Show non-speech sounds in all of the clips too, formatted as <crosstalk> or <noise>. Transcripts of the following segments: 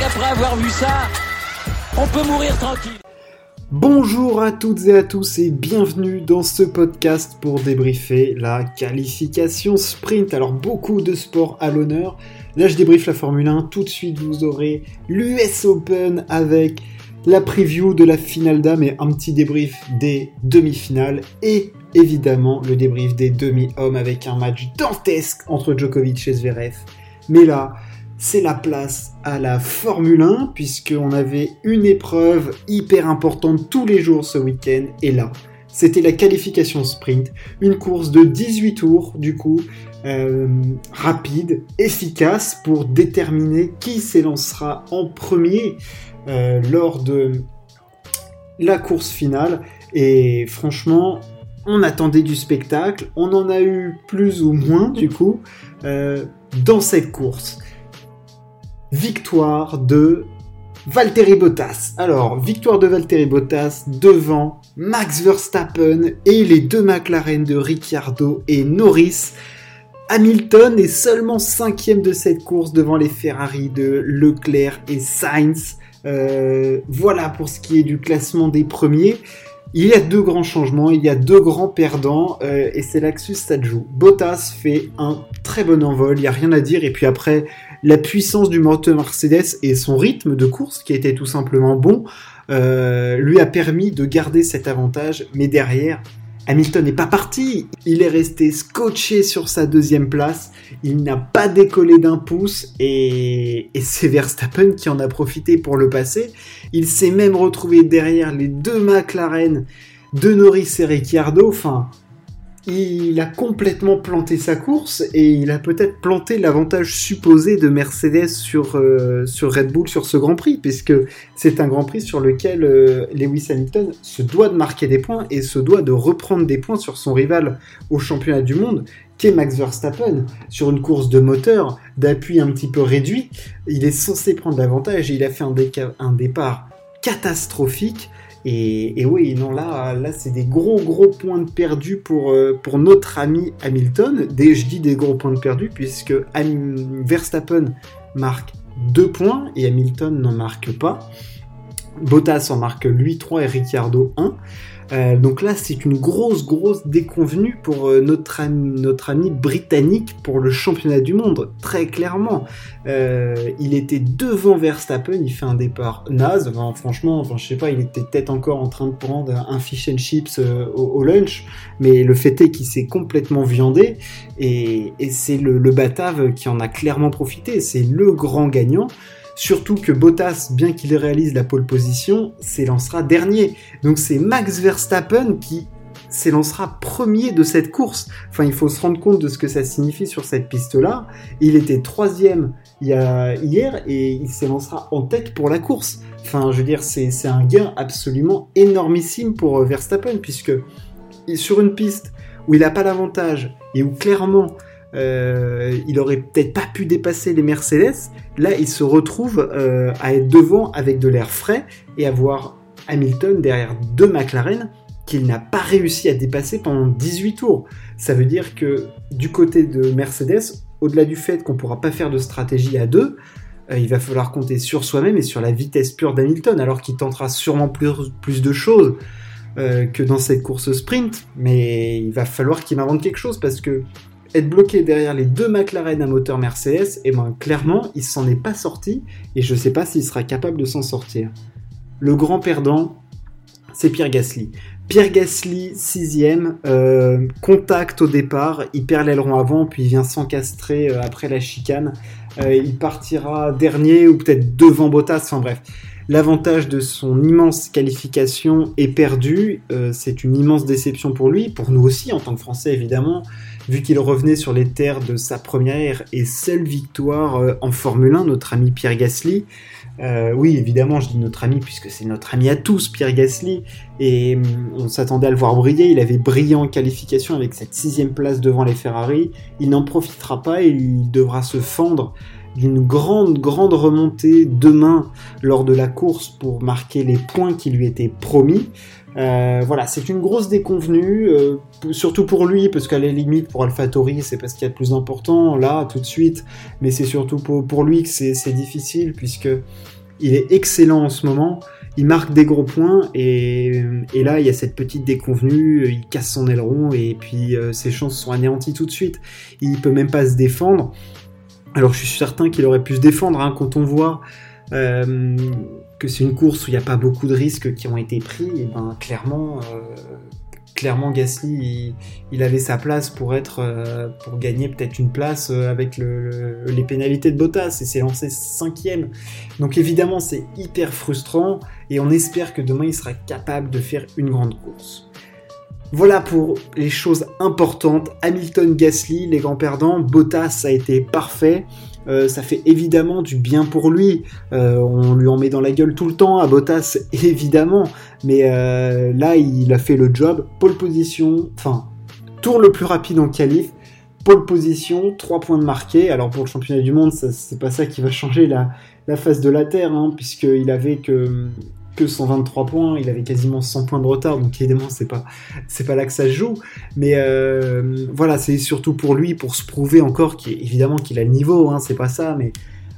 avoir vu ça, on peut mourir tranquille. Bonjour à toutes et à tous et bienvenue dans ce podcast pour débriefer la qualification sprint. Alors beaucoup de sports à l'honneur. Là je débriefe la Formule 1. Tout de suite vous aurez l'US Open avec la preview de la finale d'âme et un petit débrief des demi-finales et évidemment le débrief des demi-hommes avec un match dantesque entre Djokovic et Zverev. Mais là, c'est la place à la Formule 1, puisqu'on avait une épreuve hyper importante tous les jours ce week-end, et là, c'était la qualification sprint, une course de 18 tours, du coup, euh, rapide, efficace, pour déterminer qui s'élancera en premier euh, lors de la course finale, et franchement, on attendait du spectacle, on en a eu plus ou moins, du coup, euh, dans cette course victoire de Valtteri Bottas. Alors, victoire de Valtteri Bottas devant Max Verstappen et les deux McLaren de Ricciardo et Norris. Hamilton est seulement cinquième de cette course devant les Ferrari de Leclerc et Sainz. Euh, voilà pour ce qui est du classement des premiers. Il y a deux grands changements, il y a deux grands perdants, euh, et c'est l'Axus ça joue. Bottas fait un très bon envol, il n'y a rien à dire, et puis après, la puissance du moteur Mercedes et son rythme de course, qui était tout simplement bon, euh, lui a permis de garder cet avantage, mais derrière, Hamilton n'est pas parti, il est resté scotché sur sa deuxième place, il n'a pas décollé d'un pouce et, c'est Verstappen qui en a profité pour le passer. Il s'est même retrouvé derrière les deux McLaren de Norris et Ricciardo, enfin il a complètement planté sa course et il a peut-être planté l'avantage supposé de Mercedes sur, euh, Red Bull sur ce Grand Prix, puisque c'est un Grand Prix sur lequel euh, Lewis Hamilton se doit de marquer des points et se doit de reprendre des points sur son rival au championnat du monde, qu'est Max Verstappen. Sur une course de moteur, d'appui un petit peu réduit, il est censé prendre l'avantage et il a fait un départ catastrophique et, oui, non, là, là c'est des gros, gros points de perdu pour, euh, pour notre ami Hamilton. Des, je dis des gros points de perdu puisque Verstappen marque 2 points et Hamilton n'en marque pas. Bottas en marque lui 3 et Ricciardo 1. Euh, donc là, c'est une grosse, grosse déconvenue pour euh, notre, ami, notre britannique pour le championnat du monde, très clairement. Euh, il était devant Verstappen, il fait un départ naze. franchement, enfin, je sais pas, il était peut-être encore en train de prendre un fish and chips au, lunch, mais le fait est qu'il s'est complètement viandé et, c'est le, le Batave qui en a clairement profité. C'est le grand gagnant. Surtout que Bottas, bien qu'il réalise la pole position, s'élancera dernier. Donc c'est Max Verstappen qui s'élancera premier de cette course. Enfin, il faut se rendre compte de ce que ça signifie sur cette piste-là. Il était troisième hier et il s'élancera en tête pour la course. Enfin, je veux dire, c'est un gain absolument énormissime pour euh, Verstappen, puisque sur une piste où il n'a pas l'avantage et où clairement euh, il aurait peut-être pas pu dépasser les Mercedes. Là, il se retrouve euh, à être devant avec de l'air frais et avoir Hamilton derrière deux McLaren qu'il n'a pas réussi à dépasser pendant 18 tours. Ça veut dire que du côté de Mercedes, au-delà du fait qu'on ne pourra pas faire de stratégie à deux, euh, il va falloir compter sur soi-même et sur la vitesse pure d'Hamilton, alors qu'il tentera sûrement plus, plus de choses que dans cette course sprint, mais il va falloir qu'il invente quelque chose parce que être bloqué derrière les deux McLaren à moteur Mercedes, et ben clairement, il s'en est pas sorti, et je sais pas s'il sera capable de s'en sortir. Le grand perdant, c'est Pierre Gasly. Pierre Gasly, sixième, euh, contact au départ, il perd l'aileron avant, puis il vient s'encastrer euh, après la chicane. Euh, il partira dernier ou peut-être devant Bottas, enfin bref. L'avantage de son immense qualification est perdu. c'est une immense déception pour lui, pour nous aussi en tant que Français évidemment vu qu'il revenait sur les terres de sa première et seule victoire euh, en Formule 1, notre ami Pierre Gasly. Euh, oui, évidemment, je dis notre ami puisque c'est notre ami à tous, Pierre Gasly, et hum, on s'attendait à le voir briller. Il avait brillé en qualification avec cette sixième place devant les Ferrari. Il n'en profitera pas et il devra se fendre d'une grande, grande remontée demain lors de la course pour marquer les points qui lui étaient promis. Euh, voilà, c'est une grosse déconvenue, euh, surtout pour lui, parce qu'à la limite, pour AlphaTauri, c'est parce qu'il y a de plus important, là, tout de suite, mais c'est surtout pour, pour, lui que c'est difficile, puisque il est excellent en ce moment, il marque des gros points, et, et là, il y a cette petite déconvenue, il casse son aileron, et puis euh, ses chances sont anéanties tout de suite. Il peut même pas se défendre. Alors, je suis certain qu'il aurait pu se défendre, hein, quand on voit... Euh, que c'est une course où il n'y a pas beaucoup de risques qui ont été pris, et ben clairement, euh, clairement Gasly, il, avait sa place pour être, euh, pour gagner peut-être une place avec les pénalités de Bottas et s'est lancé cinquième. Donc évidemment, c'est hyper frustrant et on espère que demain il sera capable de faire une grande course. Voilà pour les choses importantes. Hamilton, Gasly, les grands perdants. Bottas a été parfait. Euh, ça fait évidemment du bien pour lui. Euh, on lui en met dans la gueule tout le temps à Bottas, <laughs> évidemment. Mais euh, là, il a fait le job. Pole position, enfin, tour le plus rapide en qualif. Pole position, 3 points de marqué. Alors pour le championnat du monde, c'est pas ça qui va changer la, face de la Terre, hein, puisqu'il avait que que 123 points, il avait quasiment 100 points de retard, donc évidemment c'est pas c'est pas là que ça se joue, mais euh, voilà c'est surtout pour lui pour se prouver encore qu'évidemment qu'il a le niveau, hein, c'est pas ça, mais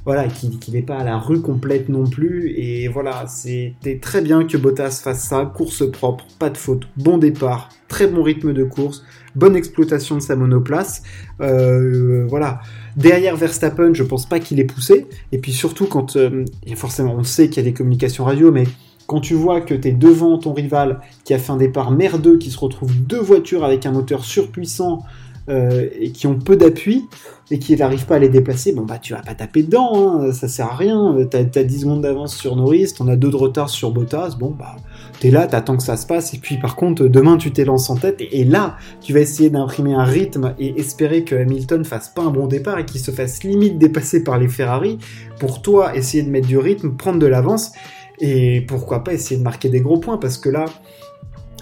voilà qu'il n'est pas à la rue complète non plus, et voilà c'était très bien que Bottas fasse ça, course propre, pas de faute, bon départ, très bon rythme de course, bonne exploitation de sa monoplace, euh, voilà. Derrière Verstappen, je pense pas qu'il est poussé. Et puis surtout quand, euh, forcément, on sait qu'il y a des communications radio, mais quand tu vois que tu es devant ton rival qui a fait un départ merdeux, qui se retrouve deux voitures avec un moteur surpuissant euh, et qui ont peu d'appui et qui n'arrivent pas à les déplacer, bon bah tu vas pas taper dedans, hein, ça sert à rien. T'as as 10 secondes d'avance sur Norris, t'en as deux de retard sur Bottas, bon bah t'es là, t'attends que ça se passe, et puis par contre demain tu t'élances en tête, et, là tu vas essayer d'imprimer un rythme et espérer que Hamilton fasse pas un bon départ et qu'il se fasse limite dépasser par les Ferrari, pour toi essayer de mettre du rythme, prendre de l'avance, et pourquoi pas essayer de marquer des gros points, parce que là,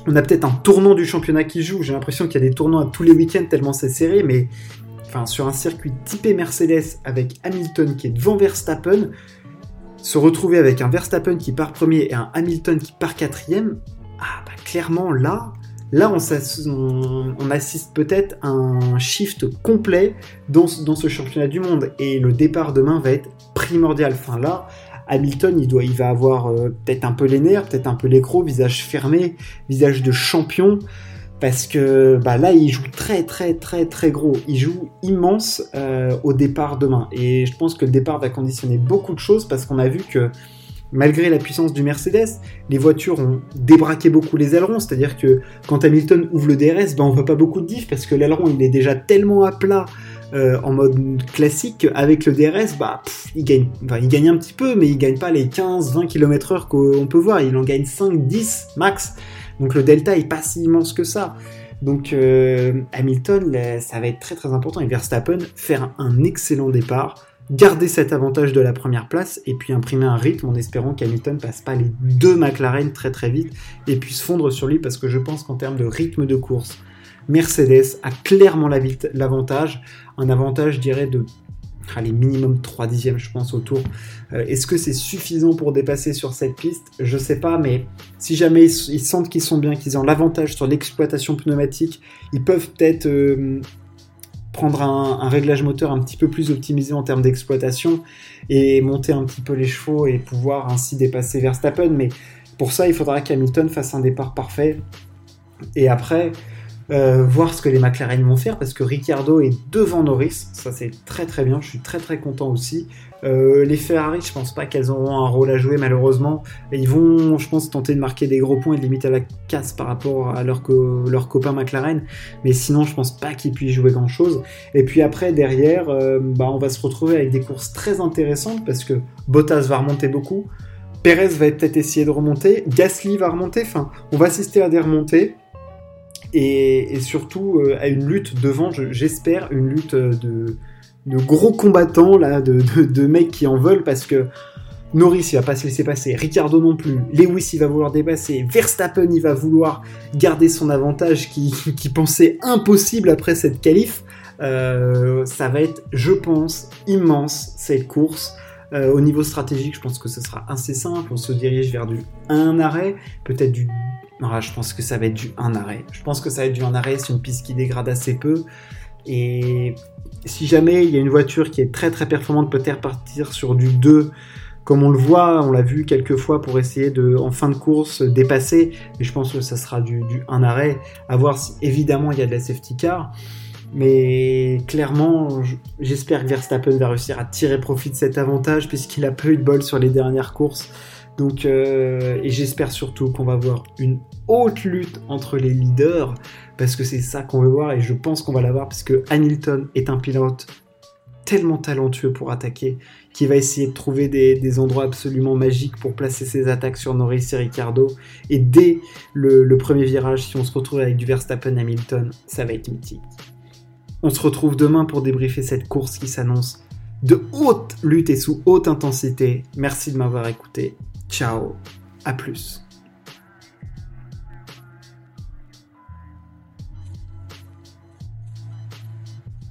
on a peut-être un tournant du championnat qui joue. J'ai l'impression qu'il y a des tournants à tous les week-ends tellement c'est serré, mais enfin, sur un circuit typé Mercedes avec Hamilton qui est devant Verstappen, se retrouver avec un Verstappen qui part premier et un Hamilton qui part quatrième, ah bah clairement là, là on, assiste peut-être à un shift complet dans, dans ce championnat du monde et le départ demain va être primordial. Enfin là, Hamilton, il, doit, il va avoir euh, peut-être un peu les nerfs, peut-être un peu l'écro, visage fermé, visage de champion, parce que bah, là, il joue très très très très gros. Il joue immense euh, au départ demain. Et je pense que le départ va conditionner beaucoup de choses, parce qu'on a vu que malgré la puissance du Mercedes, les voitures ont débraqué beaucoup les ailerons, c'est-à-dire que quand Hamilton ouvre le DRS, ben on voit pas beaucoup de diff parce que l'aileron il est déjà tellement à plat euh, en mode classique, avec le DRS, bah, il, gagne, il gagne un petit peu, mais il gagne pas les 15-20 km/h qu'on peut voir. Il en gagne 5-10 max. Donc le delta est pas si immense que ça. Donc euh, Hamilton, ça va être très très important. Et Verstappen, faire un excellent départ, garder cet avantage de la première place et puis imprimer un rythme en espérant qu'Hamilton passe pas les deux McLaren très très vite et puisse fondre sur lui parce que je pense qu'en termes de rythme de course, Mercedes a clairement l'avantage, un avantage, je dirais, de allez, minimum 3 dixièmes, je pense, autour. Euh, est-ce que c'est suffisant pour dépasser sur cette piste? Je sais pas, mais si jamais ils, sentent qu'ils sont bien, qu'ils ont l'avantage sur l'exploitation pneumatique, ils peuvent peut-être euh, prendre un, réglage moteur un petit peu plus optimisé en termes d'exploitation et monter un petit peu les chevaux et pouvoir ainsi dépasser Verstappen. Mais pour ça, il faudra qu'Hamilton fasse un départ parfait. Et après, euh, voir ce que les McLaren vont faire parce que Ricciardo est devant Norris, ça c'est très très bien, je suis très très content aussi. Euh, les Ferrari, je pense pas qu'elles auront un rôle à jouer malheureusement. ils vont, je pense, tenter de marquer des gros points et de limiter la casse par rapport à leur, leur copain McLaren. Mais sinon, je pense pas qu'ils puissent jouer grand chose. Et puis après, derrière, euh, bah, on va se retrouver avec des courses très intéressantes parce que Bottas va remonter beaucoup. Perez va peut-être essayer de remonter, Gasly va remonter, enfin, on va assister à des remontées et, surtout euh, à une lutte devant, j'espère, une lutte de, gros combattants, là, de, mecs qui en veulent parce que Norris il va pas se laisser passer, Ricardo non plus, Lewis il va vouloir dépasser, Verstappen il va vouloir garder son avantage <laughs> qui, pensait impossible après cette qualif, Euh, ça va être, je pense, immense cette course. Euh, au niveau stratégique, je pense que ce sera assez simple. On se dirige vers du 1 arrêt, peut-être du. Ah, je pense que ça va être du 1 arrêt. Je pense que ça va être du 1 arrêt. C'est une piste qui dégrade assez peu. Et si jamais il y a une voiture qui est très très performante, peut-être partir sur du 2 comme on le voit, on l'a vu quelques fois pour essayer de, en fin de course, dépasser. Mais je pense que ça sera du, du 1 arrêt. À voir si évidemment il y a de la safety car. Mais clairement, j'espère que Verstappen va réussir à tirer profit de cet avantage puisqu'il a peu eu de bol sur les dernières courses. Donc, euh, et j'espère surtout qu'on va voir une haute lutte entre les leaders parce que c'est ça qu'on veut voir et je pense qu'on va l'avoir parce que Hamilton est un pilote tellement talentueux pour attaquer qui va essayer de trouver des, endroits absolument magiques pour placer ses attaques sur Norris et Ricardo. Et dès le, le premier virage, si on se retrouve avec du Verstappen Hamilton, ça va être mythique. On se retrouve demain pour débriefer cette course qui s'annonce de haute lutte et sous haute intensité. Merci de m'avoir écouté. Ciao, à plus.